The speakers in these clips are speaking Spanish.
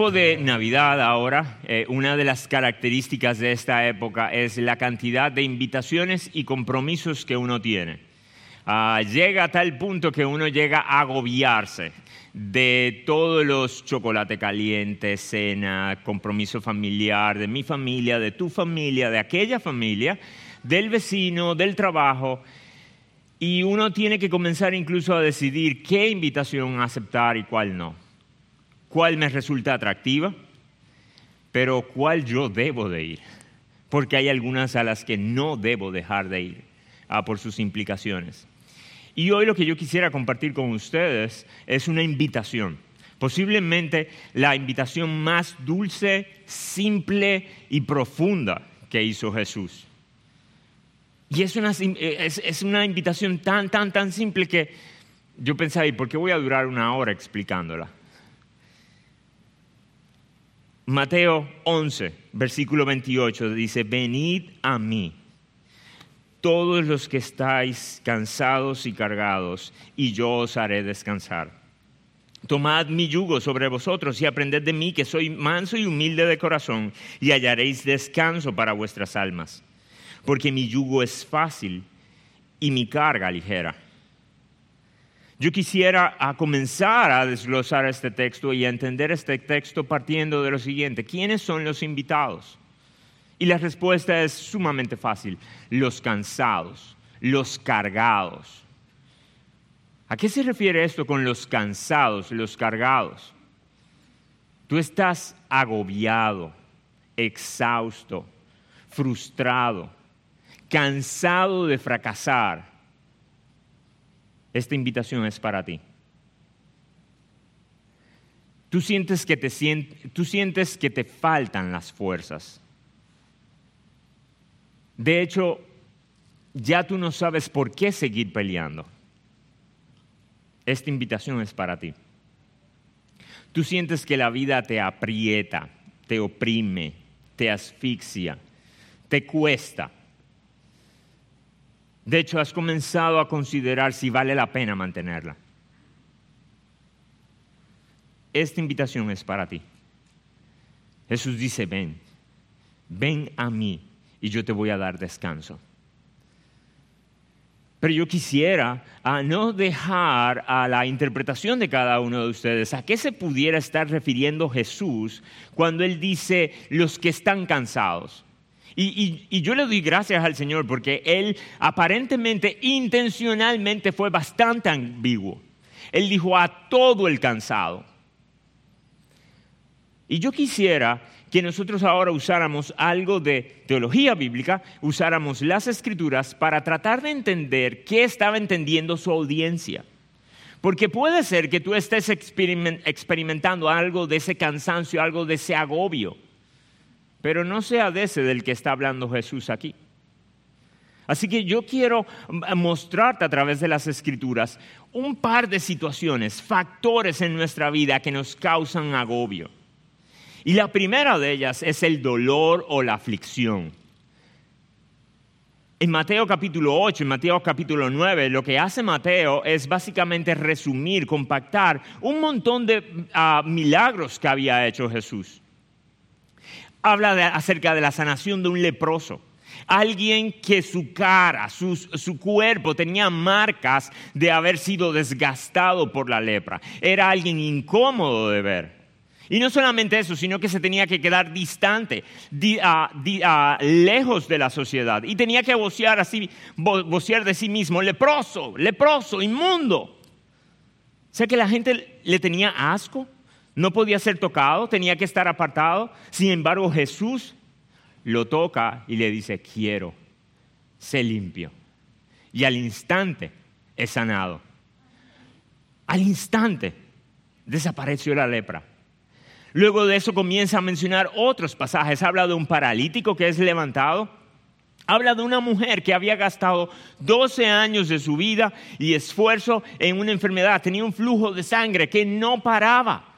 tiempo de Navidad ahora, eh, una de las características de esta época es la cantidad de invitaciones y compromisos que uno tiene. Ah, llega a tal punto que uno llega a agobiarse de todos los chocolates calientes, cena, compromiso familiar, de mi familia, de tu familia, de aquella familia, del vecino, del trabajo. Y uno tiene que comenzar incluso a decidir qué invitación aceptar y cuál no cuál me resulta atractiva, pero cuál yo debo de ir, porque hay algunas a las que no debo dejar de ir ah, por sus implicaciones. Y hoy lo que yo quisiera compartir con ustedes es una invitación, posiblemente la invitación más dulce, simple y profunda que hizo Jesús. Y es una, es una invitación tan, tan, tan simple que yo pensaba, ¿y por qué voy a durar una hora explicándola? Mateo 11, versículo 28 dice, venid a mí, todos los que estáis cansados y cargados, y yo os haré descansar. Tomad mi yugo sobre vosotros y aprended de mí, que soy manso y humilde de corazón, y hallaréis descanso para vuestras almas, porque mi yugo es fácil y mi carga ligera. Yo quisiera comenzar a desglosar este texto y a entender este texto partiendo de lo siguiente. ¿Quiénes son los invitados? Y la respuesta es sumamente fácil. Los cansados, los cargados. ¿A qué se refiere esto con los cansados, los cargados? Tú estás agobiado, exhausto, frustrado, cansado de fracasar esta invitación es para ti. Tú sientes que te, tú sientes que te faltan las fuerzas. De hecho, ya tú no sabes por qué seguir peleando. Esta invitación es para ti. Tú sientes que la vida te aprieta, te oprime, te asfixia, te cuesta. De hecho, has comenzado a considerar si vale la pena mantenerla. Esta invitación es para ti. Jesús dice, ven, ven a mí y yo te voy a dar descanso. Pero yo quisiera a no dejar a la interpretación de cada uno de ustedes a qué se pudiera estar refiriendo Jesús cuando Él dice los que están cansados. Y, yo le doy gracias al Señor porque Él aparentemente, intencionalmente fue bastante ambiguo. Él dijo a todo el cansado. Y yo quisiera que nosotros ahora usáramos algo de teología bíblica, usáramos las escrituras para tratar de entender qué estaba entendiendo su audiencia. Porque puede ser que tú estés experimentando algo de ese cansancio, algo de ese agobio pero no sea de ese del que está hablando Jesús aquí. Así que yo quiero mostrarte a través de las escrituras un par de situaciones, factores en nuestra vida que nos causan agobio. Y la primera de ellas es el dolor o la aflicción. En Mateo capítulo 8, en Mateo capítulo 9, lo que hace Mateo es básicamente resumir, compactar un montón de ah, milagros que había hecho Jesús habla acerca de la sanación de un leproso. Alguien que su cara, su, su, cuerpo tenía marcas de haber sido desgastado por la lepra. Era alguien incómodo de ver. Y no solamente eso, sino que se tenía que quedar distante, lejos de la sociedad. Y tenía que vocear, así, vocear de sí mismo, leproso, leproso, inmundo. O sea que la gente le tenía asco no podía ser tocado, tenía que estar apartado. Sin embargo, Jesús lo toca y le dice, quiero, sé limpio. Y al instante es sanado. Al instante desapareció la lepra. Luego de eso comienza a mencionar otros pasajes. Habla de un paralítico que es levantado. Habla de una mujer que había gastado 12 años de su vida y esfuerzo en una enfermedad. Tenía un flujo de sangre que no paraba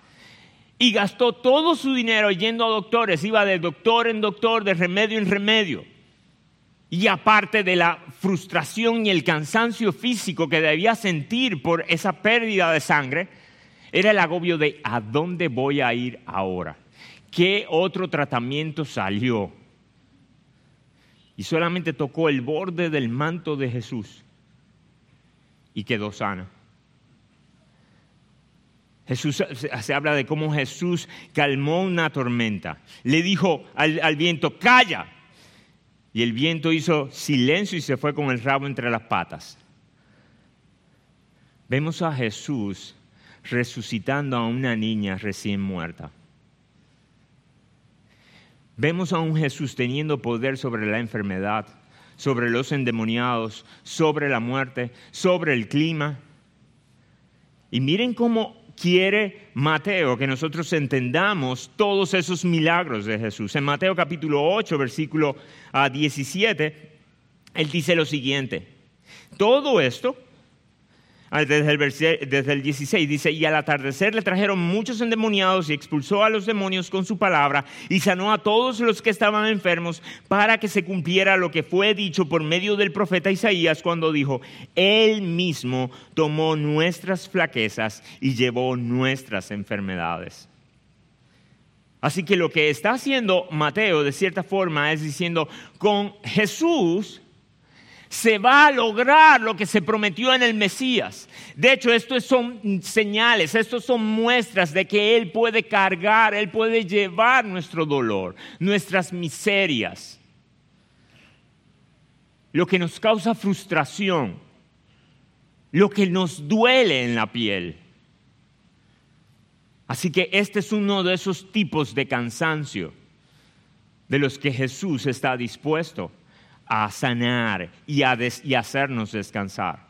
y gastó todo su dinero yendo a doctores, iba de doctor en doctor, de remedio en remedio. Y aparte de la frustración y el cansancio físico que debía sentir por esa pérdida de sangre, Era el agobio de ¿a dónde voy a ir ahora? ¿Qué otro tratamiento salió? Y solamente tocó el borde del manto de Jesús y quedó sana. Jesús se habla de cómo Jesús calmó una tormenta. Le dijo al, al, viento, calla. Y el viento hizo silencio y se fue con el rabo entre las patas. Vemos a Jesús resucitando a una niña recién muerta. Vemos a un Jesús teniendo poder sobre la enfermedad, sobre los endemoniados, sobre la muerte, sobre el clima. Y miren cómo quiere Mateo que nosotros entendamos todos esos milagros de Jesús. En Mateo capítulo 8, versículo 17, él dice lo siguiente, todo esto Ah, desde el, desde el 16, dice, y al atardecer le trajeron muchos endemoniados y expulsó a los demonios con su palabra y sanó a todos los que estaban enfermos para que se cumpliera lo que fue dicho por medio del profeta Isaías cuando dijo, Él mismo tomó nuestras flaquezas y llevó nuestras enfermedades. Así que lo que está haciendo Mateo de cierta forma es diciendo, con Jesús se va a lograr lo que se prometió en el Mesías. De hecho, estos son señales, estos son muestras de que Él puede cargar, Él puede llevar nuestro dolor, nuestras miserias, lo que nos causa frustración, lo que nos duele en la piel. Así que este es uno de esos tipos de cansancio de los que Jesús está dispuesto a sanar y a, hacernos descansar.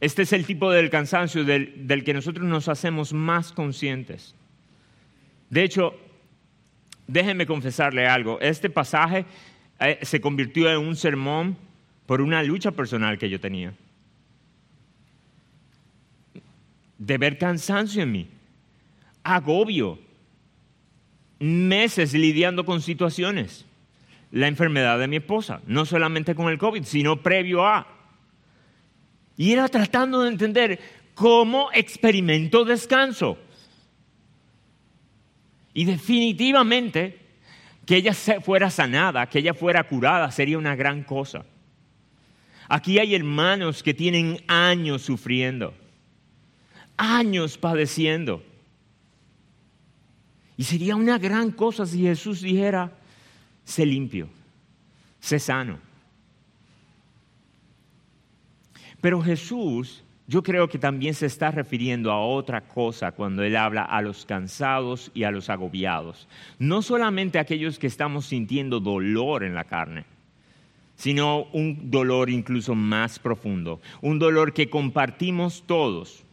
Este es el tipo del cansancio del, que nosotros nos hacemos más conscientes. De hecho, déjenme confesarle algo. Este pasaje eh, se convirtió en un sermón por una lucha personal que yo tenía. De ver cansancio en mí, agobio, meses lidiando con situaciones la enfermedad de mi esposa, no solamente con el COVID, sino previo a. Y era tratando de entender cómo experimento descanso. Y definitivamente que ella fuera sanada, que ella fuera curada, sería una gran cosa. Aquí hay hermanos que tienen años sufriendo, años padeciendo. Y sería una gran cosa si Jesús dijera, sé limpio, sé sano. Pero Jesús, yo creo que también se está refiriendo a otra cosa cuando Él habla a los cansados y a los agobiados. No solamente a aquellos que estamos sintiendo dolor en la carne, sino un dolor incluso más profundo, un dolor que compartimos todos,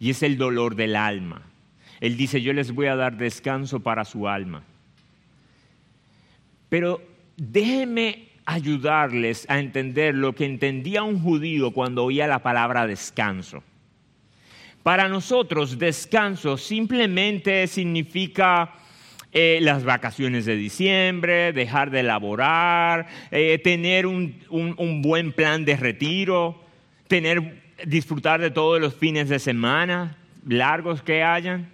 y es el dolor del alma. Él dice, yo les voy a dar descanso para su alma. Pero déjenme ayudarles a entender lo que entendía un judío cuando oía la palabra descanso. Para nosotros, descanso simplemente significa eh, las vacaciones de diciembre, dejar de laborar, eh, tener un, un, buen plan de retiro, tener, disfrutar de todos los fines de semana largos que hayan,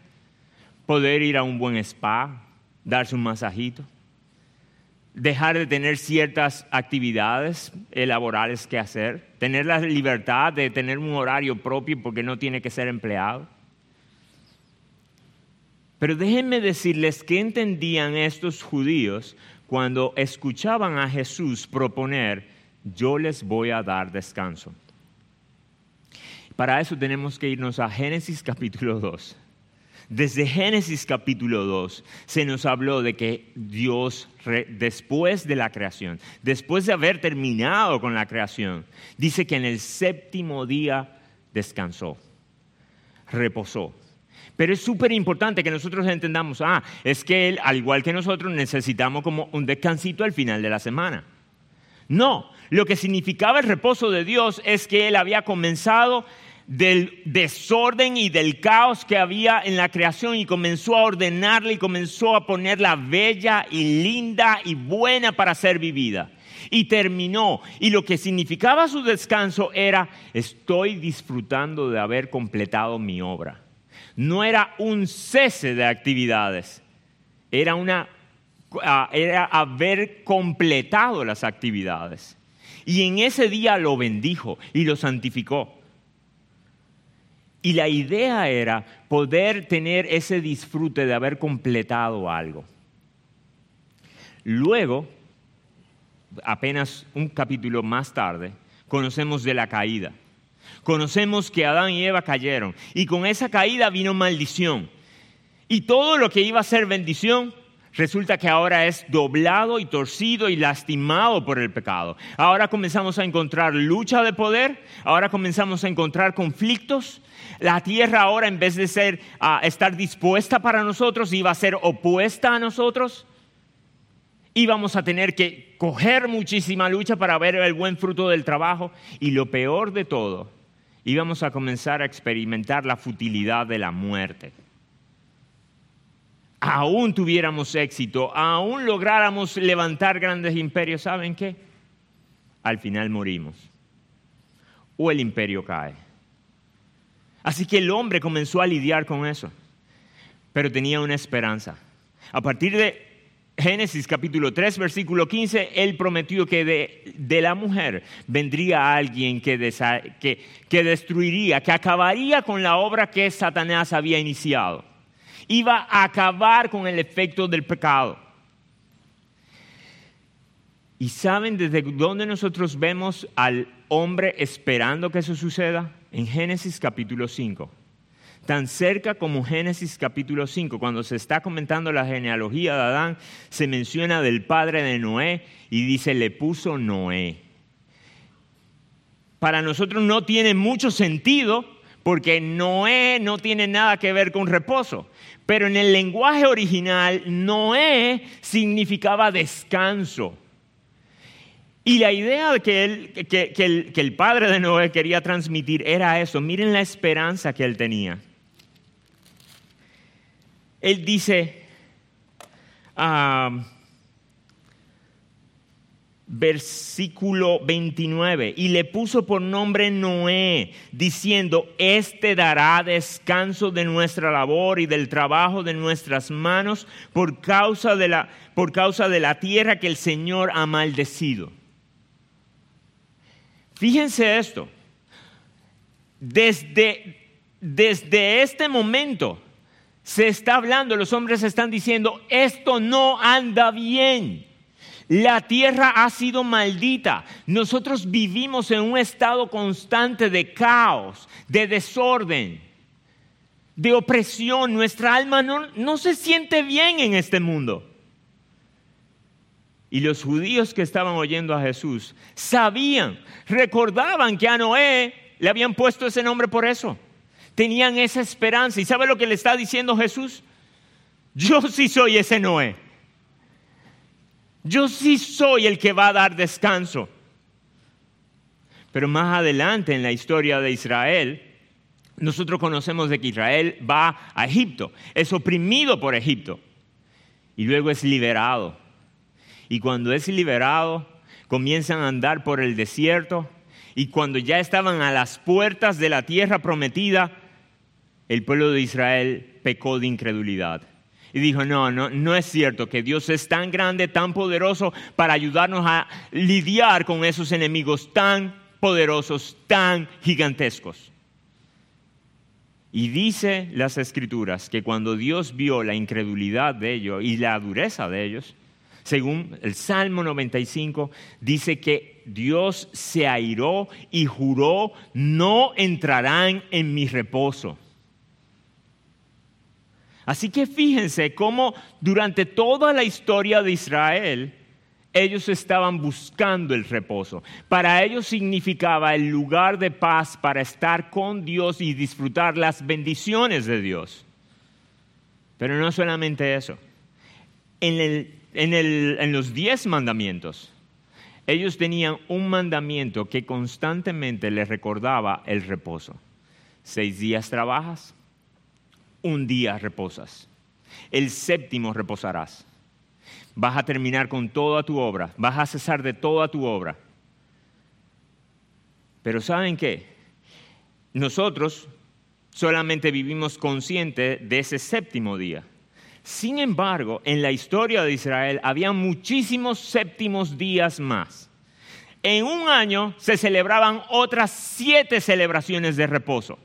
poder ir a un buen spa, darse un masajito dejar de tener ciertas actividades laborales que hacer, tener la libertad de tener un horario propio porque no tiene que ser empleado. Pero déjenme decirles qué entendían estos judíos cuando escuchaban a Jesús proponer, yo les voy a dar descanso. Para eso tenemos que irnos a Génesis capítulo 2. Desde Génesis capítulo 2 se nos habló de que Dios, después de la creación, después de haber terminado con la creación, dice que en el séptimo día descansó, reposó. Pero es súper importante que nosotros entendamos, ah, es que Él, al igual que nosotros, necesitamos como un descansito al final de la semana. No, lo que significaba el reposo de Dios es que Él había comenzado del desorden y del caos que había en la creación y comenzó a ordenarla y comenzó a ponerla bella y linda y buena para ser vivida. Y terminó. Y lo que significaba su descanso era, estoy disfrutando de haber completado mi obra. No era un cese de actividades, era, una, ah, era haber completado las actividades. Y en ese día lo bendijo y lo santificó. Y la idea era poder tener ese disfrute de haber completado algo. Luego, apenas un capítulo más tarde, conocemos de la caída. Conocemos que Adán y Eva cayeron y con esa caída vino maldición. Y todo lo que iba a ser bendición resulta que ahora es doblado y torcido y lastimado por el pecado. Ahora comenzamos a encontrar lucha de poder, ahora comenzamos a encontrar conflictos. La tierra ahora en vez de ser estar dispuesta para nosotros iba a ser opuesta a nosotros. Íbamos a tener que coger muchísima lucha para ver el buen fruto del trabajo y lo peor de todo, íbamos a comenzar a experimentar la futilidad de la muerte aún tuviéramos éxito, aún lográramos levantar grandes imperios, ¿saben qué? Al final morimos. O el imperio cae. Así que el hombre comenzó a lidiar con eso, pero tenía una esperanza. A partir de Génesis capítulo 3, versículo 15, él prometió que de, la mujer vendría alguien que, que destruiría, que acabaría con la obra que Satanás había iniciado iba a acabar con el efecto del pecado. ¿Y saben desde dónde nosotros vemos al hombre esperando que eso suceda? En Génesis capítulo 5. Tan cerca como Génesis capítulo 5, cuando se está comentando la genealogía de Adán, se menciona del padre de Noé y dice, le puso Noé. Para nosotros no tiene mucho sentido porque Noé no tiene nada que ver con reposo. Pero en el lenguaje original, Noé significaba descanso. Y la idea que, que, el, padre de Noé quería transmitir era eso. Miren la esperanza que él tenía. Él dice, ah, versículo 29, y le puso por nombre Noé, diciendo, este dará descanso de nuestra labor y del trabajo de nuestras manos por causa de la, por causa de la tierra que el Señor ha maldecido. Fíjense esto, desde, desde este momento se está hablando, los hombres están diciendo, esto no anda bien. La tierra ha sido maldita. Nosotros vivimos en un estado constante de caos, de desorden, de opresión. Nuestra alma no, se siente bien en este mundo. Y los judíos que estaban oyendo a Jesús sabían, recordaban que a Noé le habían puesto ese nombre por eso. Tenían esa esperanza. ¿Y sabe lo que le está diciendo Jesús? Yo sí soy ese Noé. Yo sí soy el que va a dar descanso. Pero más adelante en la historia de Israel, nosotros conocemos de que Israel va a Egipto, es oprimido por Egipto y luego es liberado. Y cuando es liberado, comienzan a andar por el desierto y cuando ya estaban a las puertas de la tierra prometida, el pueblo de Israel pecó de incredulidad y dijo, no, no, no es cierto que Dios es tan grande, tan poderoso para ayudarnos a lidiar con esos enemigos tan poderosos, tan gigantescos. Y dice las escrituras que cuando Dios vio la incredulidad de ellos y la dureza de ellos, según el Salmo 95, dice que Dios se airó y juró, no entrarán en mi reposo. Así que fíjense cómo durante toda la historia de Israel, ellos estaban buscando el reposo. Para ellos significaba el lugar de paz para estar con Dios y disfrutar las bendiciones de Dios. Pero no solamente eso. En, en los diez mandamientos, ellos tenían un mandamiento que constantemente les recordaba el reposo. Seis días trabajas, un día reposas. El séptimo reposarás. Vas a terminar con toda tu obra, vas a cesar de toda tu obra. Pero ¿saben qué? Nosotros solamente vivimos conscientes de ese séptimo día. Sin embargo, en la historia de Israel había muchísimos séptimos días más. En un año se celebraban otras siete celebraciones de reposo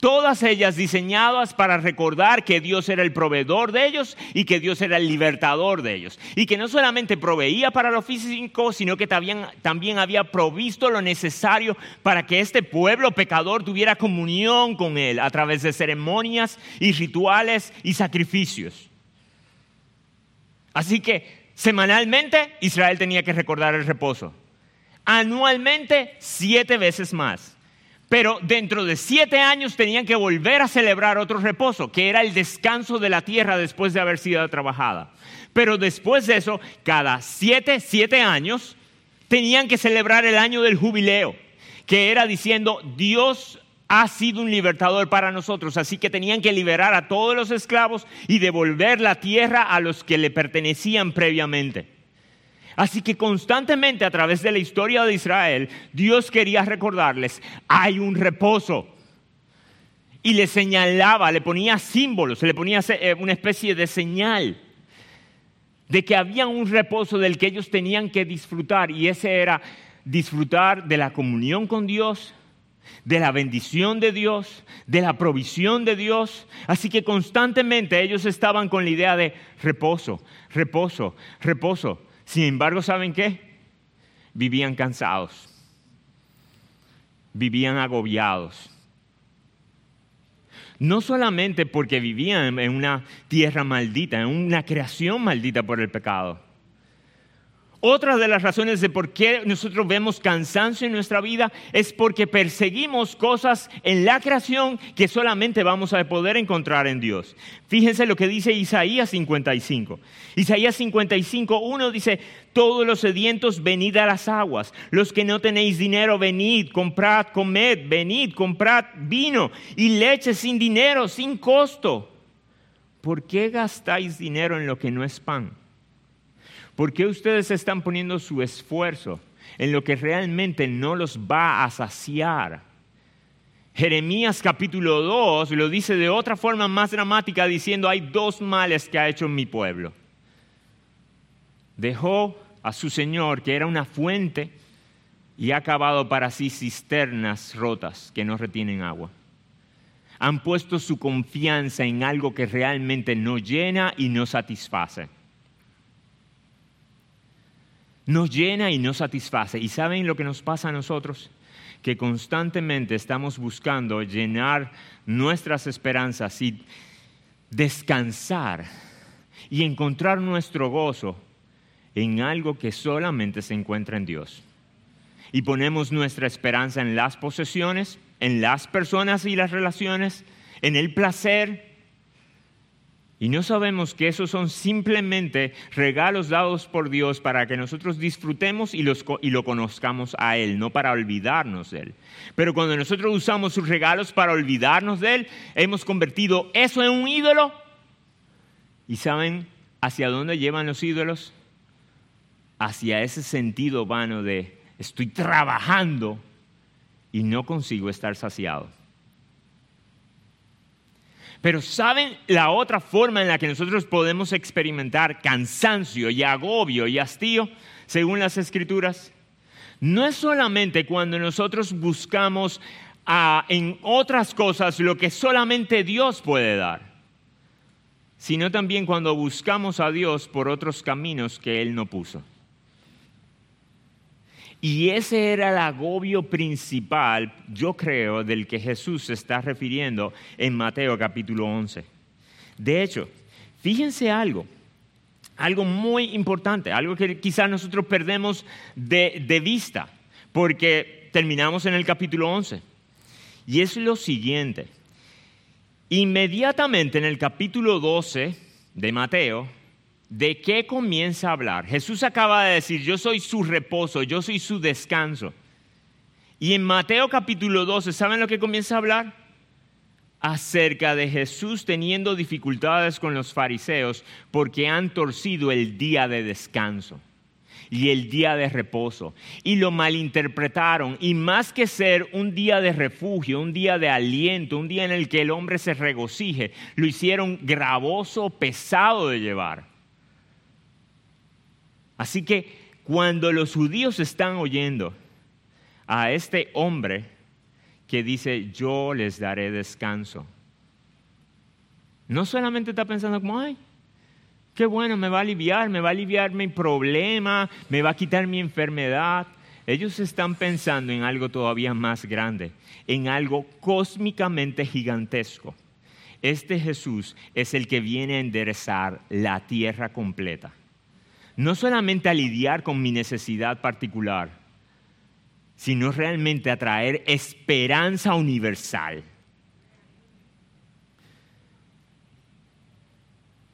todas ellas diseñadas para recordar que Dios era el proveedor de ellos y que Dios era el libertador de ellos. Y que no solamente proveía para lo físico, sino que también, también había provisto lo necesario para que este pueblo pecador tuviera comunión con Él a través de ceremonias y rituales y sacrificios. Así que semanalmente Israel tenía que recordar el reposo. Anualmente siete veces más. Pero dentro de siete años tenían que volver a celebrar otro reposo, que era el descanso de la tierra después de haber sido trabajada. Pero después de eso, cada siete, siete años, tenían que celebrar el año del jubileo, que era diciendo, Dios ha sido un libertador para nosotros, así que tenían que liberar a todos los esclavos y devolver la tierra a los que le pertenecían previamente. Así que constantemente a través de la historia de Israel, Dios quería recordarles, hay un reposo. Y le señalaba, le ponía símbolos, le ponía eh, una especie de señal de que había un reposo del que ellos tenían que disfrutar. Y ese era disfrutar de la comunión con Dios, de la bendición de Dios, de la provisión de Dios. Así que constantemente ellos estaban con la idea de reposo, reposo, reposo. Sin embargo, ¿saben qué? Vivían cansados, vivían agobiados. No solamente porque vivían en una tierra maldita, en una creación maldita por el pecado, otra de las razones de por qué nosotros vemos cansancio en nuestra vida es porque perseguimos cosas en la creación que solamente vamos a poder encontrar en Dios. Fíjense lo que dice Isaías 55. Isaías 55, 1 dice, todos los sedientos venid a las aguas, los que no tenéis dinero, venid, comprad, comed, venid, comprad vino y leche sin dinero, sin costo. ¿Por qué gastáis dinero en lo que no es pan? ¿Por qué ustedes están poniendo su esfuerzo en lo que realmente no los va a saciar? Jeremías capítulo 2 lo dice de otra forma más dramática diciendo hay dos males que ha hecho mi pueblo. Dejó a su Señor, que era una fuente, y ha acabado para sí cisternas rotas que no retienen agua. Han puesto su confianza en algo que realmente no llena y no satisface nos llena y nos satisface. ¿Y saben lo que nos pasa a nosotros? Que constantemente estamos buscando llenar nuestras esperanzas y descansar y encontrar nuestro gozo en algo que solamente se encuentra en Dios. Y ponemos nuestra esperanza en las posesiones, en las personas y las relaciones, en el placer, y no sabemos que esos son simplemente regalos dados por Dios para que nosotros disfrutemos y, lo conozcamos a Él, no para olvidarnos de Él. Pero cuando nosotros usamos sus regalos para olvidarnos de Él, hemos convertido eso en un ídolo. ¿Y saben hacia dónde llevan los ídolos? Hacia ese sentido vano de estoy trabajando y no consigo estar saciado. Pero ¿saben la otra forma en la que nosotros podemos experimentar cansancio y agobio y hastío según las escrituras? No es solamente cuando nosotros buscamos ah, en otras cosas lo que solamente Dios puede dar, sino también cuando buscamos a Dios por otros caminos que Él no puso. Y ese era el agobio principal, yo creo, del que Jesús se está refiriendo en Mateo capítulo 11. De hecho, fíjense algo, algo muy importante, algo que quizás nosotros perdemos de, de vista, porque terminamos en el capítulo 11. Y es lo siguiente, inmediatamente en el capítulo 12 de Mateo, ¿De qué comienza a hablar? Jesús acaba de decir, yo soy su reposo, yo soy su descanso. Y en Mateo capítulo 12, ¿saben lo que comienza a hablar? acerca de Jesús teniendo dificultades con los fariseos porque han torcido el día de descanso y el día de reposo y lo malinterpretaron y más que ser un día de refugio, un día de aliento, un día en el que el hombre se regocije, lo hicieron gravoso, pesado de llevar. Así que cuando los judíos están oyendo a este hombre que dice, yo les daré descanso, no solamente está pensando como, ay, Qué bueno, me va a aliviar, me va a aliviar mi problema, me va a quitar mi enfermedad. Ellos están pensando en algo todavía más grande, en algo cósmicamente gigantesco. Este Jesús es el que viene a enderezar la tierra completa. No solamente a lidiar con mi necesidad particular, sino realmente a traer esperanza universal.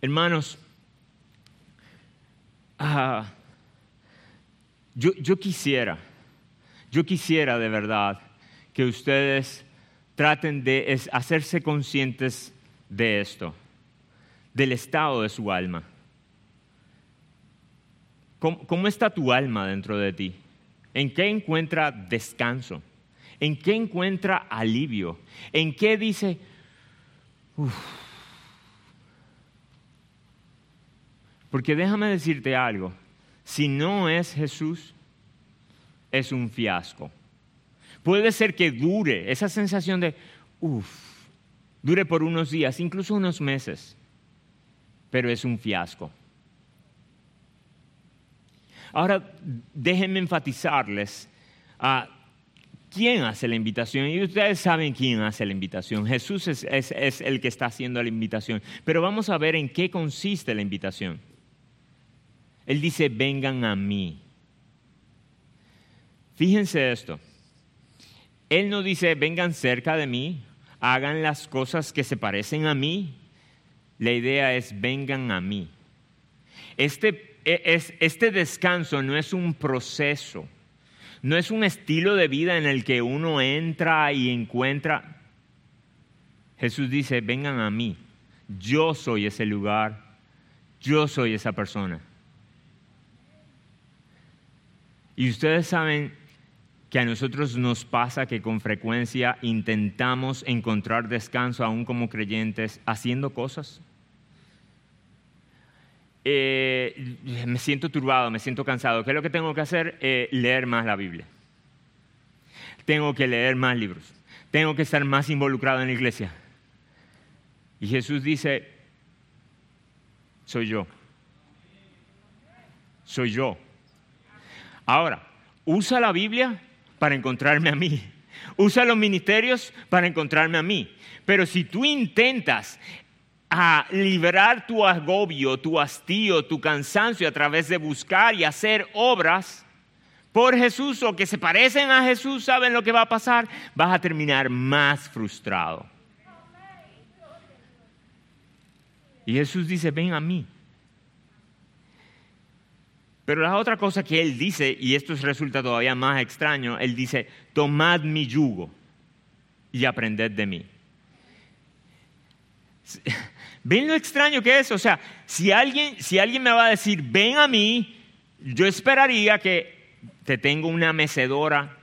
Hermanos, Ah, yo, yo quisiera, yo quisiera de verdad que ustedes traten de hacerse conscientes de esto, del estado de su alma. ¿Cómo, ¿Cómo, está tu alma dentro de ti? ¿En qué encuentra descanso? ¿En qué encuentra alivio? ¿En qué dice, uff, Porque déjame decirte algo, si no es Jesús, es un fiasco. Puede ser que dure esa sensación de, uff, dure por unos días, incluso unos meses, pero es un fiasco. Ahora, déjenme enfatizarles a quién hace la invitación. Y ustedes saben quién hace la invitación. Jesús es, el que está haciendo la invitación. Pero vamos a ver en qué consiste la invitación. Él dice, vengan a mí. Fíjense esto. Él no dice, vengan cerca de mí, hagan las cosas que se parecen a mí. La idea es, vengan a mí. Este, este descanso no es un proceso, no es un estilo de vida en el que uno entra y encuentra. Jesús dice, vengan a mí. Yo soy ese lugar, yo soy esa persona. Y ustedes saben que a nosotros nos pasa que con frecuencia intentamos encontrar descanso aún como creyentes haciendo cosas. Eh, me siento turbado, me siento cansado. ¿Qué es lo que tengo que hacer? Eh, leer más la Biblia. Tengo que leer más libros. Tengo que estar más involucrado en la iglesia. Y Jesús dice, soy yo. Soy yo. Ahora, usa la Biblia para encontrarme a mí. Usa los ministerios para encontrarme a mí. Pero si tú intentas a liberar tu agobio, tu hastío, tu cansancio a través de buscar y hacer obras por Jesús o que se parecen a Jesús, ¿saben lo que va a pasar? Vas a terminar más frustrado. Y Jesús dice, ven a mí. Pero la otra cosa que él dice, y esto resulta todavía más extraño, él dice, tomad mi yugo y aprended de mí. ¿Ven lo extraño que es? O sea, si alguien, si alguien me va a decir, ven a mí, yo esperaría que te tengo una mecedora,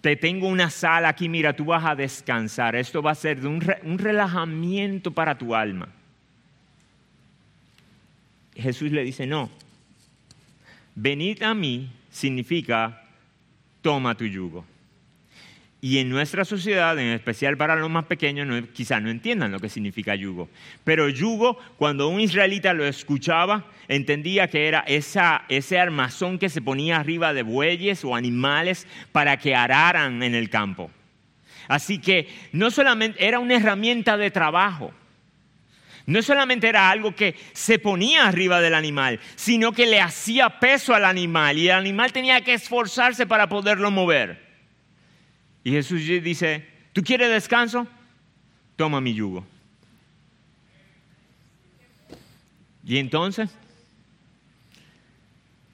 te tengo una sala aquí, mira, tú vas a descansar. Esto va a ser de un, un relajamiento para tu alma. Jesús le dice, no, venid a mí significa toma tu yugo. Y en nuestra sociedad, en especial para los más pequeños, no, quizás no entiendan lo que significa yugo. Pero yugo, cuando un israelita lo escuchaba, entendía que era ese armazón que se ponía arriba de bueyes o animales para que araran en el campo. Así que no solamente era una herramienta de trabajo, no solamente era algo que se ponía arriba del animal, sino que le hacía peso al animal y el animal tenía que esforzarse para poderlo mover. Y Jesús dice, ¿tú quieres descanso? Toma mi yugo. Y entonces,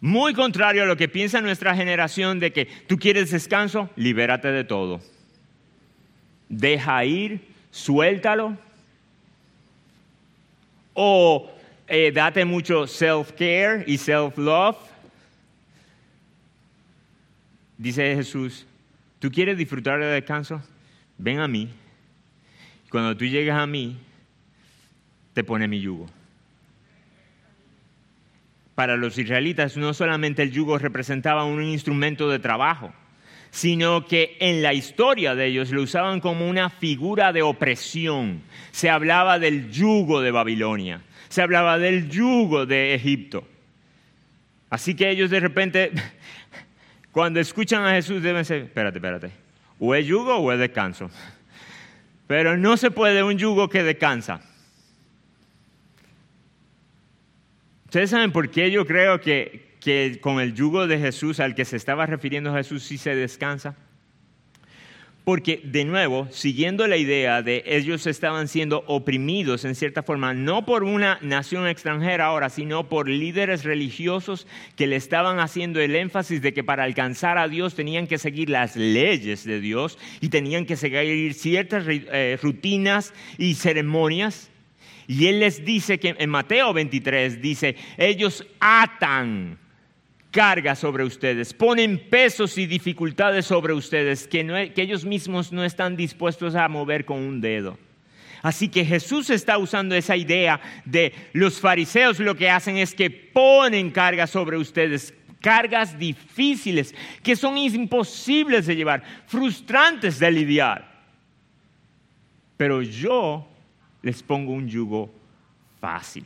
muy contrario a lo que piensa nuestra generación de que tú quieres descanso, libérate de todo. deja ir, suéltalo, o eh, date mucho self-care y self-love. Dice Jesús, ¿tú quieres disfrutar del descanso? Ven a mí. Cuando tú llegas a mí, te pone mi yugo. Para los israelitas no solamente el yugo representaba un instrumento de trabajo, sino que en la historia de ellos lo usaban como una figura de opresión. Se hablaba del yugo de Babilonia, se hablaba del yugo de Egipto. Así que ellos de repente, cuando escuchan a Jesús, deben ser, espérate, espérate, o es yugo o es descanso. Pero no se puede un yugo que descansa. Ustedes saben por qué yo creo que, que con el yugo de Jesús al que se estaba refiriendo Jesús sí se descansa? Porque, de nuevo, siguiendo la idea de ellos estaban siendo oprimidos en cierta forma, no por una nación extranjera ahora, sino por líderes religiosos que le estaban haciendo el énfasis de que para alcanzar a Dios tenían que seguir las leyes de Dios y tenían que seguir ciertas eh, rutinas y ceremonias. Y Él les dice que en Mateo 23 dice, ellos atan carga sobre ustedes, ponen pesos y dificultades sobre ustedes que, que ellos mismos no están dispuestos a mover con un dedo. Así que Jesús está usando esa idea de los fariseos lo que hacen es que ponen carga sobre ustedes, cargas difíciles que son imposibles de llevar, frustrantes de lidiar. Pero yo les pongo un yugo fácil.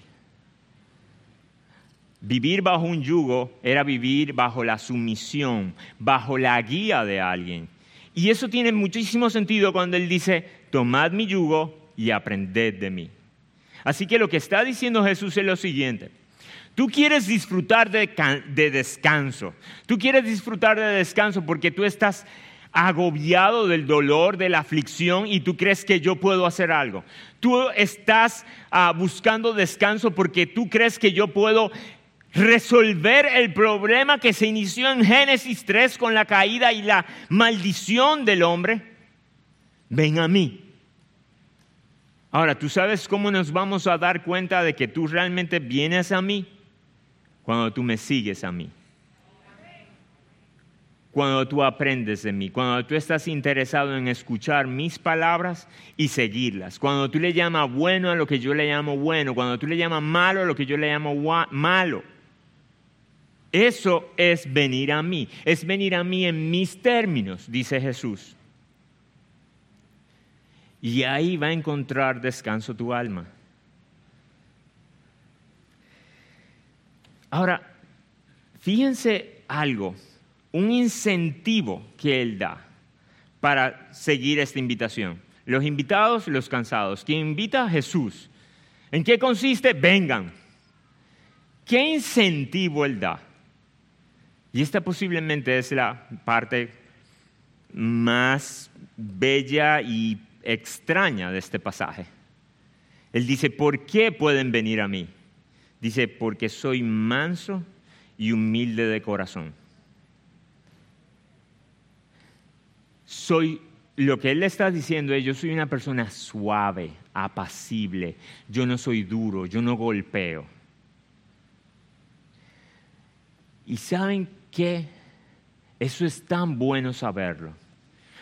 Vivir bajo un yugo era vivir bajo la sumisión, bajo la guía de alguien. Y eso tiene muchísimo sentido cuando él dice, tomad mi yugo y aprended de mí. Así que lo que está diciendo Jesús es lo siguiente. Tú quieres disfrutar de, de, descanso. Tú quieres disfrutar de descanso porque tú estás agobiado del dolor, de la aflicción y tú crees que yo puedo hacer algo. Tú estás ah, buscando descanso porque tú crees que yo puedo resolver el problema que se inició en Génesis 3 con la caída y la maldición del hombre, ven a mí. Ahora, ¿tú sabes cómo nos vamos a dar cuenta de que tú realmente vienes a mí? Cuando tú me sigues a mí. Cuando tú aprendes de mí, cuando tú estás interesado en escuchar mis palabras y seguirlas, cuando tú le llamas bueno a lo que yo le llamo bueno, cuando tú le llamas malo a lo que yo le llamo malo. Eso es venir a mí, es venir a mí en mis términos, dice Jesús. Y ahí va a encontrar descanso tu alma. Ahora, fíjense algo, un incentivo que Él da para seguir esta invitación. Los invitados, los cansados. Quien invita a Jesús. ¿En qué consiste? Vengan. ¿Qué incentivo Él da? Y esta posiblemente es la parte más bella y extraña de este pasaje. Él dice, ¿por qué pueden venir a mí? Dice, porque soy manso y humilde de corazón. Soy, lo que él le está diciendo es, yo soy una persona suave, apacible, yo no soy duro, yo no golpeo. Y saben que eso es tan bueno saberlo.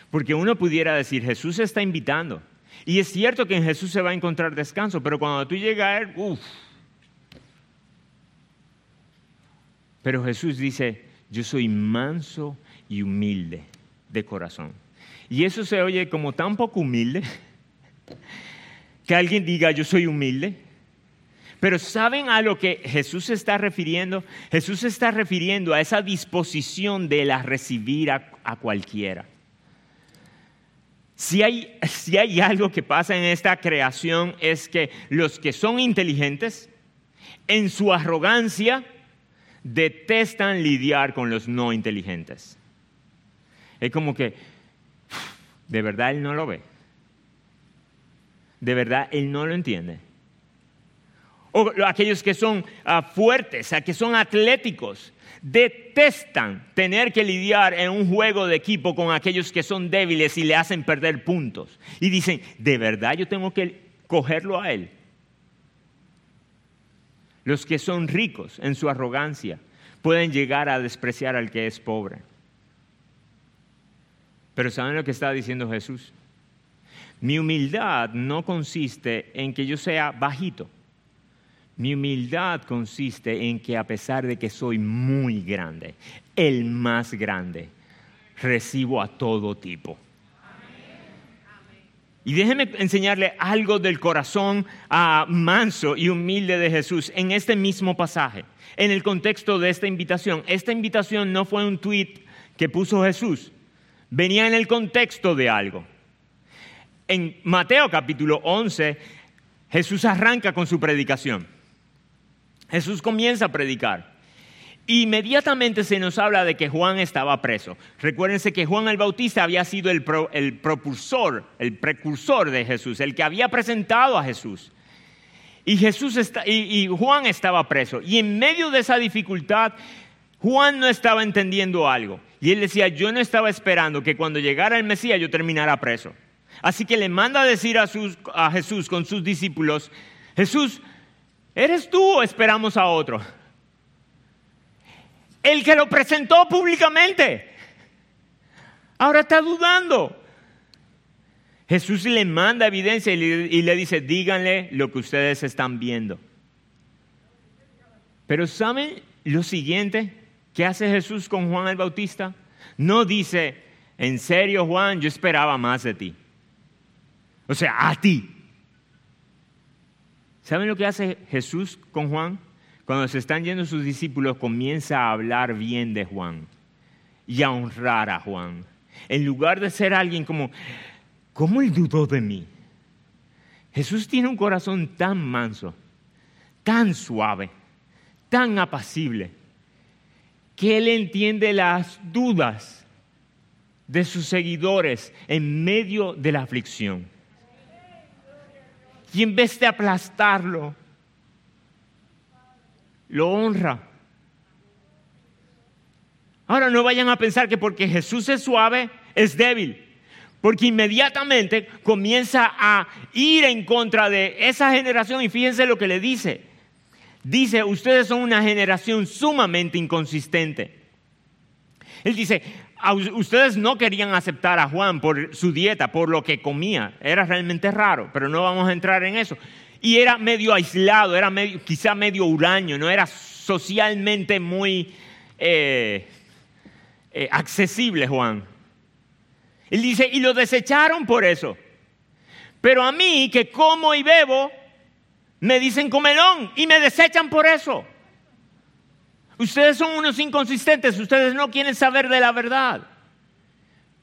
Porque uno pudiera decir, Jesús está invitando. Y es cierto que en Jesús se va a encontrar descanso, pero cuando tú llegas a Él, uff. Pero Jesús dice, yo soy manso y humilde de corazón. Y eso se oye como tan poco humilde que alguien diga, yo soy humilde. Pero ¿saben a lo que Jesús se está refiriendo? Jesús se está refiriendo a esa disposición de la recibir a, cualquiera. Si hay, si hay algo que pasa en esta creación es que los que son inteligentes, en su arrogancia, detestan lidiar con los no inteligentes. Es como que, de verdad él no lo ve. De verdad él no lo entiende o aquellos que son uh, fuertes, que son atléticos, detestan tener que lidiar en un juego de equipo con aquellos que son débiles y le hacen perder puntos. Y dicen, ¿de verdad yo tengo que cogerlo a él? Los que son ricos en su arrogancia pueden llegar a despreciar al que es pobre. Pero ¿saben lo que está diciendo Jesús? Mi humildad no consiste en que yo sea bajito. Mi humildad consiste en que a pesar de que soy muy grande, el más grande, recibo a todo tipo. Y déjeme enseñarle algo del corazón ah, manso y humilde de Jesús en este mismo pasaje, en el contexto de esta invitación. Esta invitación no fue un tweet que puso Jesús, venía en el contexto de algo. En Mateo capítulo 11, Jesús arranca con su predicación. Jesús comienza a predicar. Inmediatamente se nos habla de que Juan estaba preso. Recuérdense que Juan el Bautista había sido el, propulsor, el precursor de Jesús, el que había presentado a Jesús. Y, Jesús y Juan estaba preso. Y en medio de esa dificultad, Juan no estaba entendiendo algo. Y él decía, yo no estaba esperando que cuando llegara el Mesías yo terminara preso. Así que le manda a decir a, a Jesús con sus discípulos, Jesús, ¿eres tú o esperamos a otro? el que lo presentó públicamente. Ahora está dudando. Jesús le manda evidencia y le, dice, díganle lo que ustedes están viendo. Pero ¿saben lo siguiente que hace Jesús con Juan el Bautista? No dice, en serio Juan, yo esperaba más de ti. O sea, a ti. ¿Saben lo que hace Jesús con Juan? Cuando se están yendo sus discípulos, comienza a hablar bien de Juan y a honrar a Juan. En lugar de ser alguien como, ¿cómo él dudó de mí? Jesús tiene un corazón tan manso, tan suave, tan apacible, que él entiende las dudas de sus seguidores en medio de la aflicción. Y en vez de aplastarlo, lo honra. Ahora no vayan a pensar que porque Jesús es suave, es débil. Porque inmediatamente comienza a ir en contra de esa generación y fíjense lo que le dice. Dice, ustedes son una generación sumamente inconsistente. Él dice, ustedes no querían aceptar a Juan por su dieta, por lo que comía. Era realmente raro, pero no vamos a entrar en eso y era medio aislado, era medio, quizá medio huraño, no era socialmente muy eh, eh, accesible Juan. Él dice, y lo desecharon por eso. Pero a mí, que como y bebo, me dicen comelón y me desechan por eso. Ustedes son unos inconsistentes, ustedes no quieren saber de la verdad.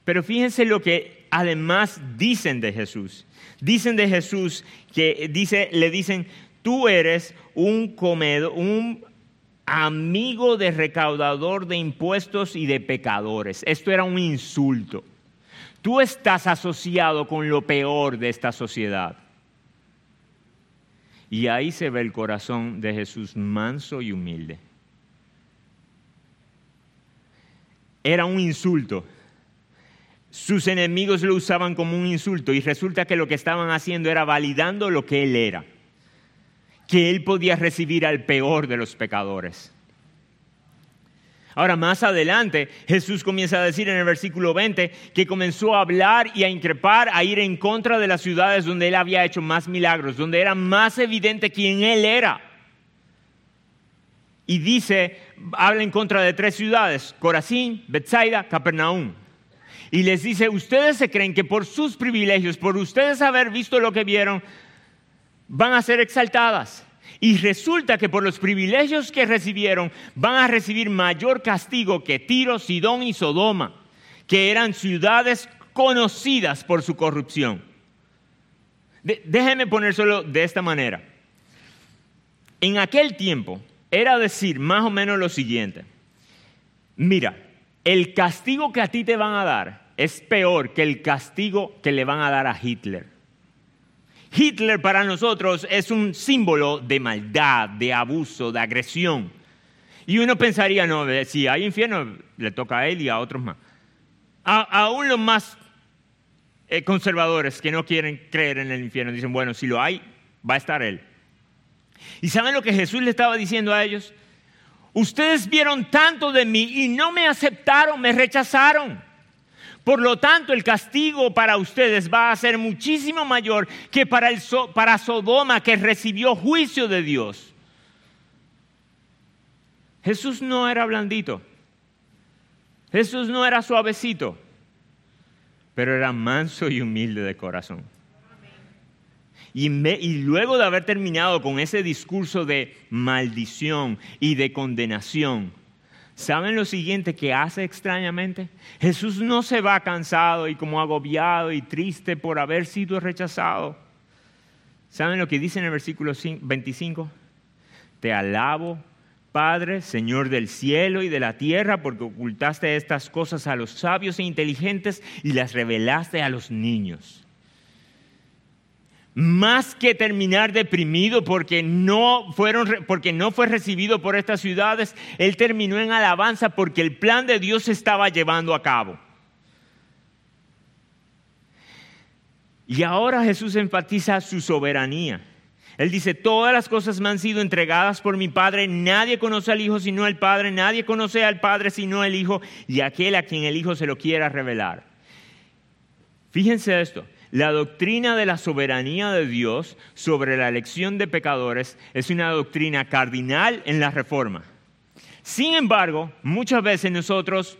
Pero fíjense lo que además dicen de Jesús dicen de Jesús que dice, le dicen, tú eres un comedor, un amigo de recaudador de impuestos y de pecadores. Esto era un insulto. Tú estás asociado con lo peor de esta sociedad. Y ahí se ve el corazón de Jesús manso y humilde. Era un insulto sus enemigos lo usaban como un insulto y resulta que lo que estaban haciendo era validando lo que él era, que él podía recibir al peor de los pecadores. Ahora, más adelante, Jesús comienza a decir en el versículo 20 que comenzó a hablar y a increpar, a ir en contra de las ciudades donde él había hecho más milagros, donde era más evidente quién él era. Y dice, habla en contra de tres ciudades, Corazín, Bethsaida, Capernaum y les dice, ustedes se creen que por sus privilegios, por ustedes haber visto lo que vieron, van a ser exaltadas. Y resulta que por los privilegios que recibieron van a recibir mayor castigo que Tiro, Sidón y Sodoma, que eran ciudades conocidas por su corrupción. déjenme ponérselo de esta manera. En aquel tiempo era decir más o menos lo siguiente. Mira, el castigo que a ti te van a dar es peor que el castigo que le van a dar a Hitler. Hitler para nosotros es un símbolo de maldad, de abuso, de agresión. Y uno pensaría, no, si hay infierno, le toca a él y a otros más. aún los más eh, conservadores que no quieren creer en el infierno dicen, bueno, si lo hay, va a estar él. ¿Y saben lo que Jesús le estaba diciendo a ellos? Ustedes vieron tanto de mí y no me aceptaron, me rechazaron. Por lo tanto, el castigo para ustedes va a ser muchísimo mayor que para, para Sodoma, que recibió juicio de Dios. Jesús no era blandito. Jesús no era suavecito, pero era manso y humilde de corazón. Y, luego de haber terminado con ese discurso de maldición y de condenación, ¿saben lo siguiente que hace extrañamente? Jesús no se va cansado y como agobiado y triste por haber sido rechazado. ¿Saben lo que dice en el versículo 25? Te alabo, Padre, Señor del cielo y de la tierra, porque ocultaste estas cosas a los sabios e inteligentes y las revelaste a los niños. Más que terminar deprimido porque no, fueron, porque no fue recibido por estas ciudades, él terminó en alabanza porque el plan de Dios se estaba llevando a cabo. Y ahora Jesús enfatiza su soberanía. Él dice, todas las cosas me han sido entregadas por mi Padre, nadie conoce al Hijo sino el Padre, nadie conoce al Padre sino el Hijo y aquel a quien el Hijo se lo quiera revelar. Fíjense esto, la doctrina de la soberanía de Dios sobre la elección de pecadores es una doctrina cardinal en la reforma. Sin embargo, muchas veces nosotros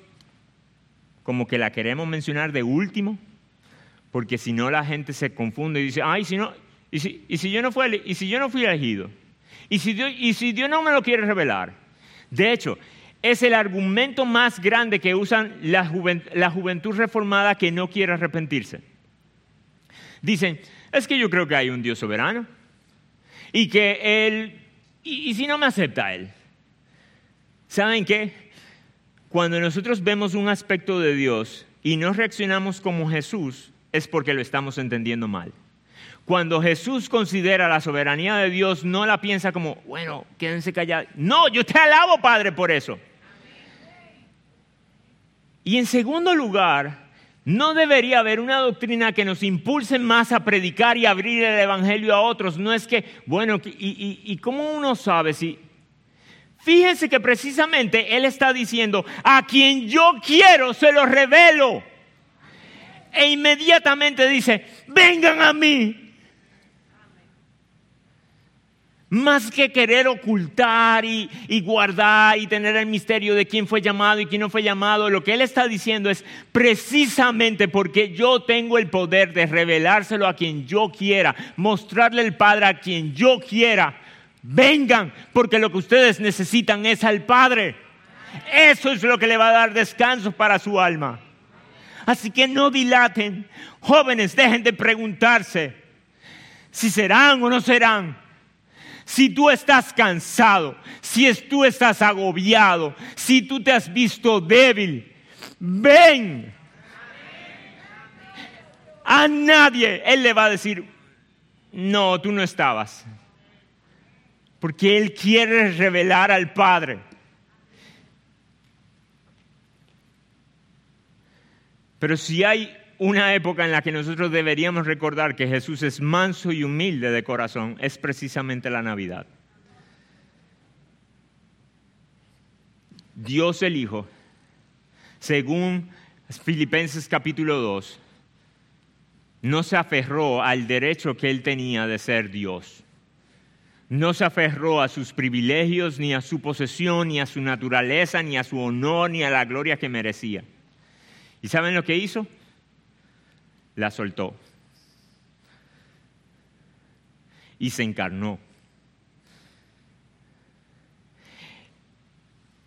como que la queremos mencionar de último, porque si no la gente se confunde y dice, ay, si no, ¿Y si, yo, no fui, elegido? ¿Y si, Dios, ¿Y si Dios no me lo quiere revelar? De hecho, es el argumento más grande que usan la, juventud reformada que no quiere arrepentirse. Dicen, es que yo creo que hay un Dios soberano y que Él, y, si no me acepta Él. ¿Saben qué? Cuando nosotros vemos un aspecto de Dios y no reaccionamos como Jesús, es porque lo estamos entendiendo mal. Cuando Jesús considera la soberanía de Dios, no la piensa como, bueno, quédense callados. No, yo te alabo, Padre, por eso. Y en segundo lugar, no debería haber una doctrina que nos impulse más a predicar y abrir el Evangelio a otros. No es que, bueno, y, y cómo uno sabe si... Fíjense que precisamente Él está diciendo, a quien yo quiero se lo revelo. E inmediatamente dice, vengan a mí. Más que querer ocultar y, guardar y tener el misterio de quién fue llamado y quién no fue llamado, lo que él está diciendo es precisamente porque yo tengo el poder de revelárselo a quien yo quiera, mostrarle el Padre a quien yo quiera. Vengan, porque lo que ustedes necesitan es al Padre. Eso es lo que le va a dar descanso para su alma. Así que no dilaten. Jóvenes, dejen de preguntarse si serán o no serán si tú estás cansado, si tú estás agobiado, si tú te has visto débil, ven. A nadie Él le va a decir, no, tú no estabas. Porque Él quiere revelar al Padre. Pero si hay una época en la que nosotros deberíamos recordar que Jesús es manso y humilde de corazón es precisamente la Navidad. Dios el Hijo, según Filipenses capítulo 2, no se aferró al derecho que él tenía de ser Dios. No se aferró a sus privilegios, ni a su posesión, ni a su naturaleza, ni a su honor, ni a la gloria que merecía. ¿Y saben lo que hizo? La soltó. Y se encarnó.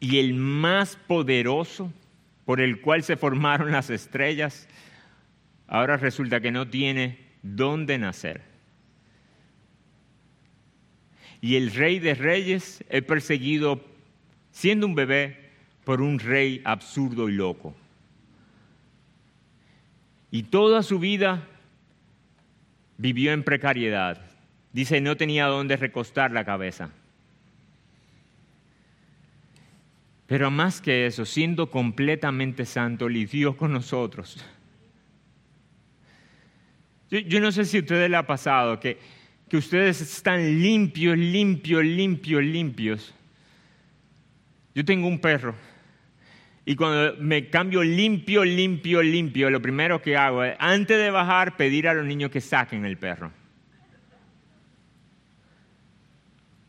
Y el más poderoso por el cual se formaron las estrellas, ahora resulta que no tiene dónde nacer. Y el rey de reyes es perseguido siendo un bebé por un rey absurdo y loco. Y toda su vida vivió en precariedad. Dice, no tenía dónde recostar la cabeza. Pero más que eso, siendo completamente santo, lidió con nosotros. Yo, no sé si a ustedes le ha pasado que, que ustedes están limpios, limpios, limpios, limpios. Yo tengo un perro y cuando me cambio limpio, limpio, limpio, lo primero que hago es, antes de bajar, pedir a los niños que saquen el perro.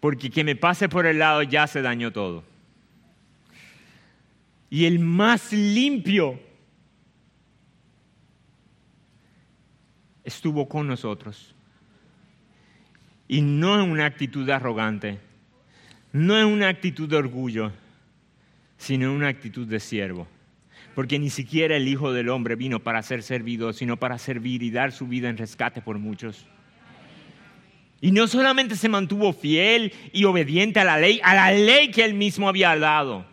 Porque que me pase por el lado ya se dañó todo. Y el más limpio estuvo con nosotros. Y no en una actitud arrogante, no en una actitud de orgullo sino una actitud de siervo. Porque ni siquiera el Hijo del Hombre vino para ser servido, sino para servir y dar su vida en rescate por muchos. Y no solamente se mantuvo fiel y obediente a la ley, a la ley que él mismo había dado,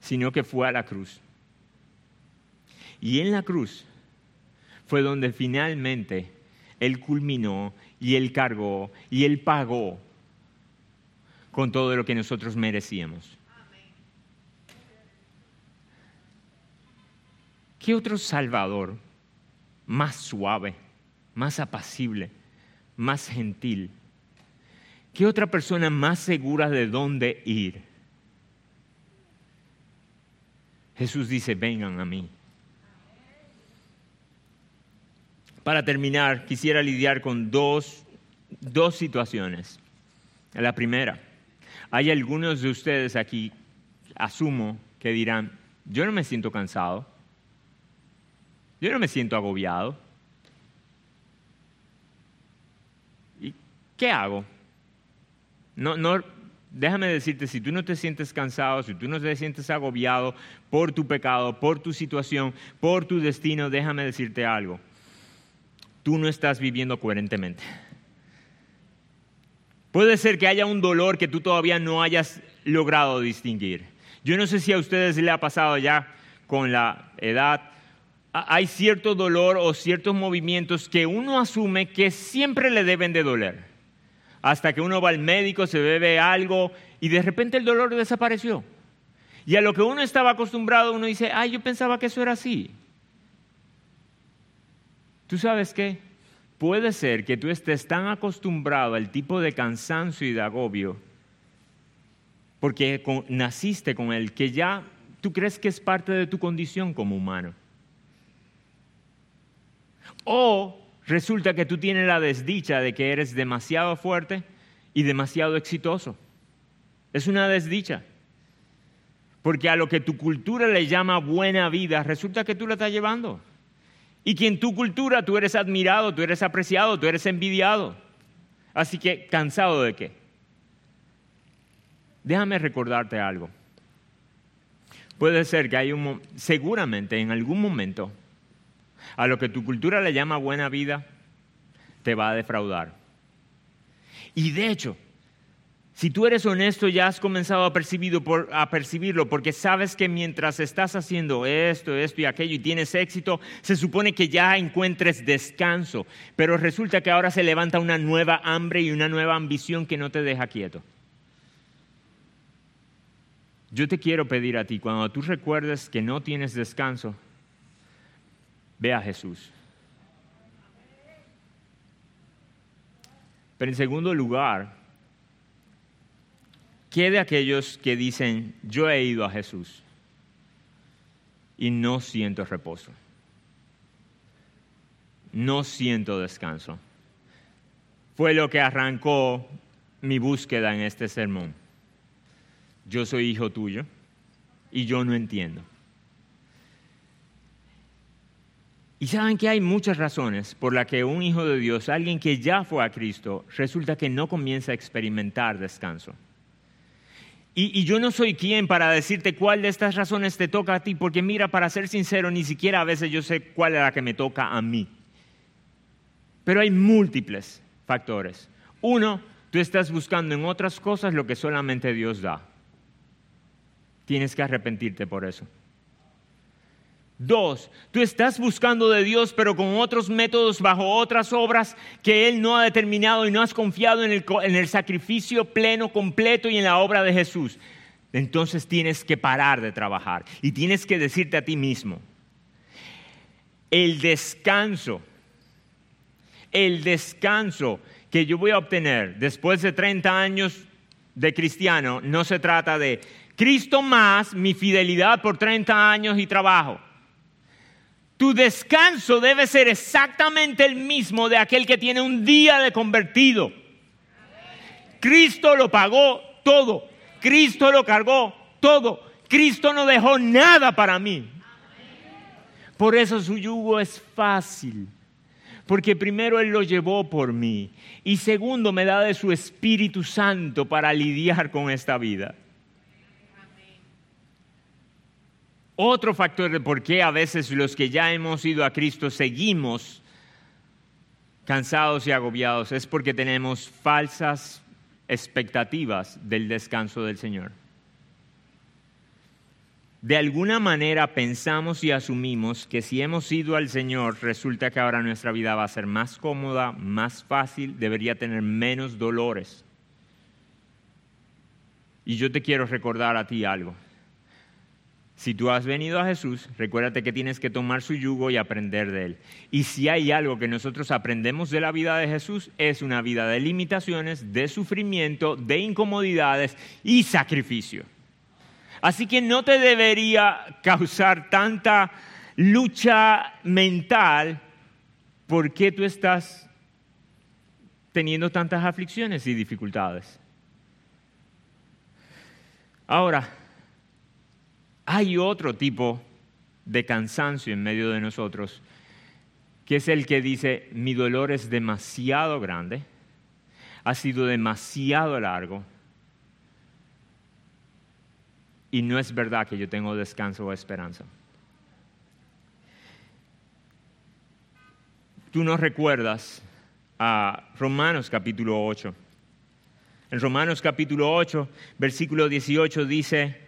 sino que fue a la cruz. Y en la cruz fue donde finalmente él culminó y él cargó y él pagó con todo lo que nosotros merecíamos. ¿Qué otro Salvador más suave, más apacible, más gentil? ¿Qué otra persona más segura de dónde ir? Jesús dice, vengan a mí. Para terminar, quisiera lidiar con dos, dos situaciones. La primera, hay algunos de ustedes aquí, asumo, que dirán, yo no me siento cansado, yo no me siento agobiado. ¿Y qué hago? No, no, déjame decirte, si tú no te sientes cansado, si tú no te sientes agobiado por tu pecado, por tu situación, por tu destino, déjame decirte algo. Tú no estás viviendo coherentemente. Puede ser que haya un dolor que tú todavía no hayas logrado distinguir. Yo no sé si a ustedes le ha pasado ya con la edad. Hay cierto dolor o ciertos movimientos que uno asume que siempre le deben de doler. Hasta que uno va al médico, se bebe algo y de repente el dolor desapareció. Y a lo que uno estaba acostumbrado, uno dice, ay, yo pensaba que eso era así. ¿Tú sabes qué? Puede ser que tú estés tan acostumbrado al tipo de cansancio y de agobio, porque naciste con él, que ya tú crees que es parte de tu condición como humano. O resulta que tú tienes la desdicha de que eres demasiado fuerte y demasiado exitoso. Es una desdicha. Porque a lo que tu cultura le llama buena vida, resulta que tú la estás llevando y que en tu cultura tú eres admirado, tú eres apreciado, tú eres envidiado. Así que, ¿cansado de qué? Déjame recordarte algo. Puede ser que hay un, seguramente en algún momento, a lo que tu cultura le llama buena vida, te va a defraudar. Y de hecho, si tú eres honesto, ya has comenzado a, percibirlo porque sabes que mientras estás haciendo esto, esto y aquello y tienes éxito, se supone que ya encuentres descanso, pero resulta que ahora se levanta una nueva hambre y una nueva ambición que no te deja quieto. Yo te quiero pedir a ti, cuando tú recuerdes que no tienes descanso, ve a Jesús. Pero en segundo lugar, ¿Qué de aquellos que dicen, yo he ido a Jesús y no siento reposo? No siento descanso. Fue lo que arrancó mi búsqueda en este sermón. Yo soy hijo tuyo y yo no entiendo. Y saben que hay muchas razones por las que un hijo de Dios, alguien que ya fue a Cristo, resulta que no comienza a experimentar descanso. Y, yo no soy quien para decirte cuál de estas razones te toca a ti, porque mira, para ser sincero, ni siquiera a veces yo sé cuál es la que me toca a mí. Pero hay múltiples factores. Uno, tú estás buscando en otras cosas lo que solamente Dios da. Tienes que arrepentirte por eso. Dos, tú estás buscando de Dios, pero con otros métodos, bajo otras obras que Él no ha determinado y no has confiado en el, en el, sacrificio pleno, completo y en la obra de Jesús. Entonces tienes que parar de trabajar y tienes que decirte a ti mismo, el descanso, el descanso que yo voy a obtener después de 30 años de cristiano no se trata de Cristo más mi fidelidad por 30 años y trabajo. Tu descanso debe ser exactamente el mismo de aquel que tiene un día de convertido. Cristo lo pagó todo. Cristo lo cargó todo. Cristo no dejó nada para mí. Por eso su yugo es fácil. Porque primero Él lo llevó por mí. Y segundo me da de su Espíritu Santo para lidiar con esta vida. Otro factor de por qué a veces los que ya hemos ido a Cristo seguimos cansados y agobiados es porque tenemos falsas expectativas del descanso del Señor. De alguna manera pensamos y asumimos que si hemos ido al Señor, resulta que ahora nuestra vida va a ser más cómoda, más fácil, debería tener menos dolores. Y yo te quiero recordar a ti algo. Si tú has venido a Jesús, recuérdate que tienes que tomar su yugo y aprender de él. Y si hay algo que nosotros aprendemos de la vida de Jesús, es una vida de limitaciones, de sufrimiento, de incomodidades y sacrificio. Así que no te debería causar tanta lucha mental por qué tú estás teniendo tantas aflicciones y dificultades. Ahora, hay otro tipo de cansancio en medio de nosotros, que es el que dice, mi dolor es demasiado grande, ha sido demasiado largo, y no es verdad que yo tengo descanso o esperanza. Tú no recuerdas a Romanos capítulo 8. En Romanos capítulo 8, versículo 18 dice,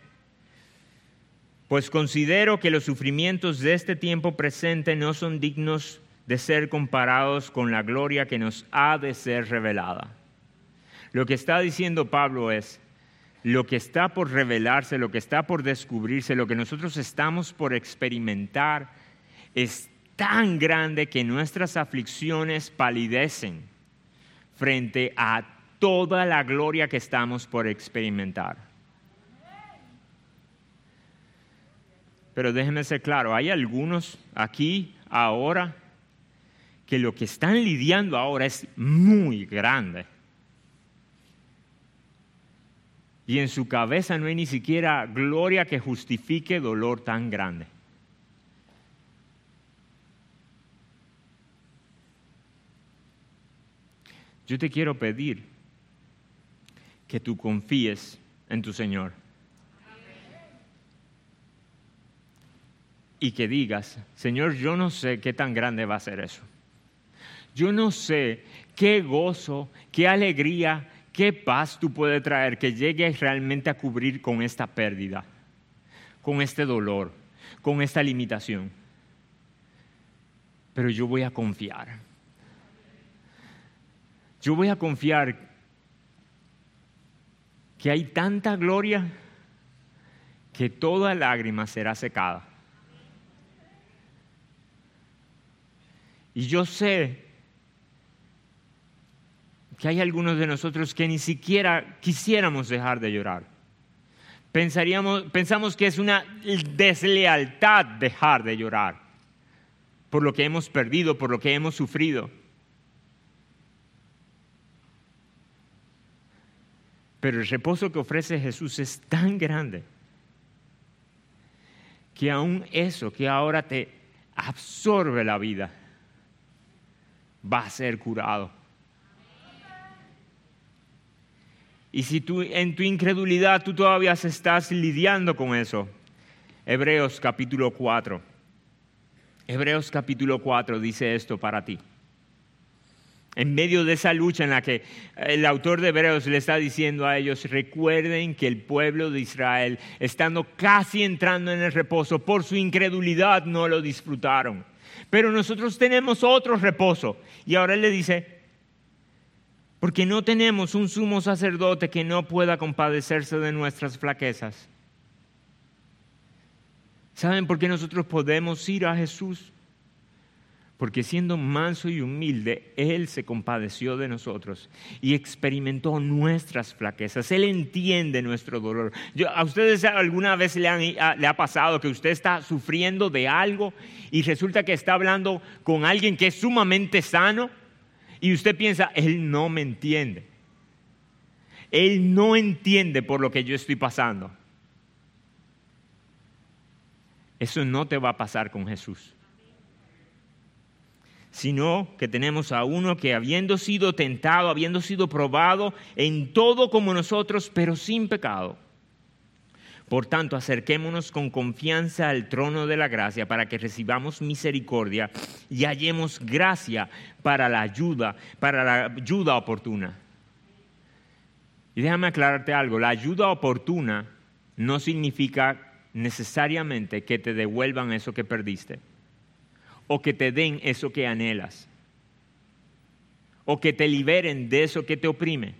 pues considero que los sufrimientos de este tiempo presente no son dignos de ser comparados con la gloria que nos ha de ser revelada. Lo que está diciendo Pablo es, lo que está por revelarse, lo que está por descubrirse, lo que nosotros estamos por experimentar, es tan grande que nuestras aflicciones palidecen frente a toda la gloria que estamos por experimentar. Pero déjenme ser claro, hay algunos aquí, ahora, que lo que están lidiando ahora es muy grande. Y en su cabeza no hay ni siquiera gloria que justifique dolor tan grande. Yo te quiero pedir que tú confíes en tu Señor. Y que digas, Señor, yo no sé qué tan grande va a ser eso. Yo no sé qué gozo, qué alegría, qué paz tú puedes traer que llegue realmente a cubrir con esta pérdida, con este dolor, con esta limitación. Pero yo voy a confiar. Yo voy a confiar que hay tanta gloria que toda lágrima será secada Y yo sé que hay algunos de nosotros que ni siquiera quisiéramos dejar de llorar. Pensaríamos, pensamos que es una deslealtad dejar de llorar por lo que hemos perdido, por lo que hemos sufrido. Pero el reposo que ofrece Jesús es tan grande que aún eso que ahora te absorbe la vida, va a ser curado. Y si tú en tu incredulidad tú todavía estás lidiando con eso, Hebreos capítulo 4. Hebreos capítulo 4 dice esto para ti. en medio de esa lucha en la que el autor de Hebreos le está diciendo a ellos, recuerden que el pueblo de Israel, estando casi entrando en el reposo, por su incredulidad no lo disfrutaron. Pero nosotros tenemos otro reposo. Y ahora él le dice, porque no tenemos un sumo sacerdote que no pueda compadecerse de nuestras flaquezas. ¿Saben por qué nosotros podemos ir a Jesús? Porque siendo manso y humilde, Él se compadeció de nosotros y experimentó nuestras flaquezas. Él entiende nuestro dolor. ¿A ustedes alguna vez le, ha pasado que usted está sufriendo de algo y resulta que está hablando con alguien que es sumamente sano y usted piensa, Él no me entiende? Él no entiende por lo que yo estoy pasando. Eso no te va a pasar con Jesús sino que tenemos a uno que habiendo sido tentado, habiendo sido probado en todo como nosotros, pero sin pecado. Por tanto, acerquémonos con confianza al trono de la gracia para que recibamos misericordia y hallemos gracia para la ayuda, para la ayuda oportuna. Y déjame aclararte algo, la ayuda oportuna no significa necesariamente que te devuelvan eso que perdiste o que te den eso que anhelas, o que te liberen de eso que te oprime.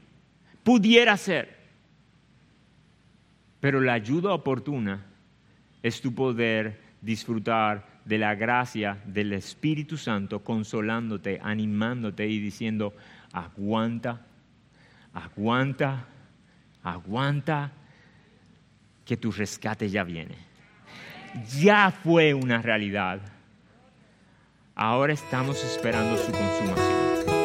Pudiera ser, pero la ayuda oportuna es tu poder disfrutar de la gracia del Espíritu Santo, consolándote, animándote y diciendo, aguanta, aguanta, aguanta, que tu rescate ya viene. Ya fue una realidad Ahora estamos esperando su consumación.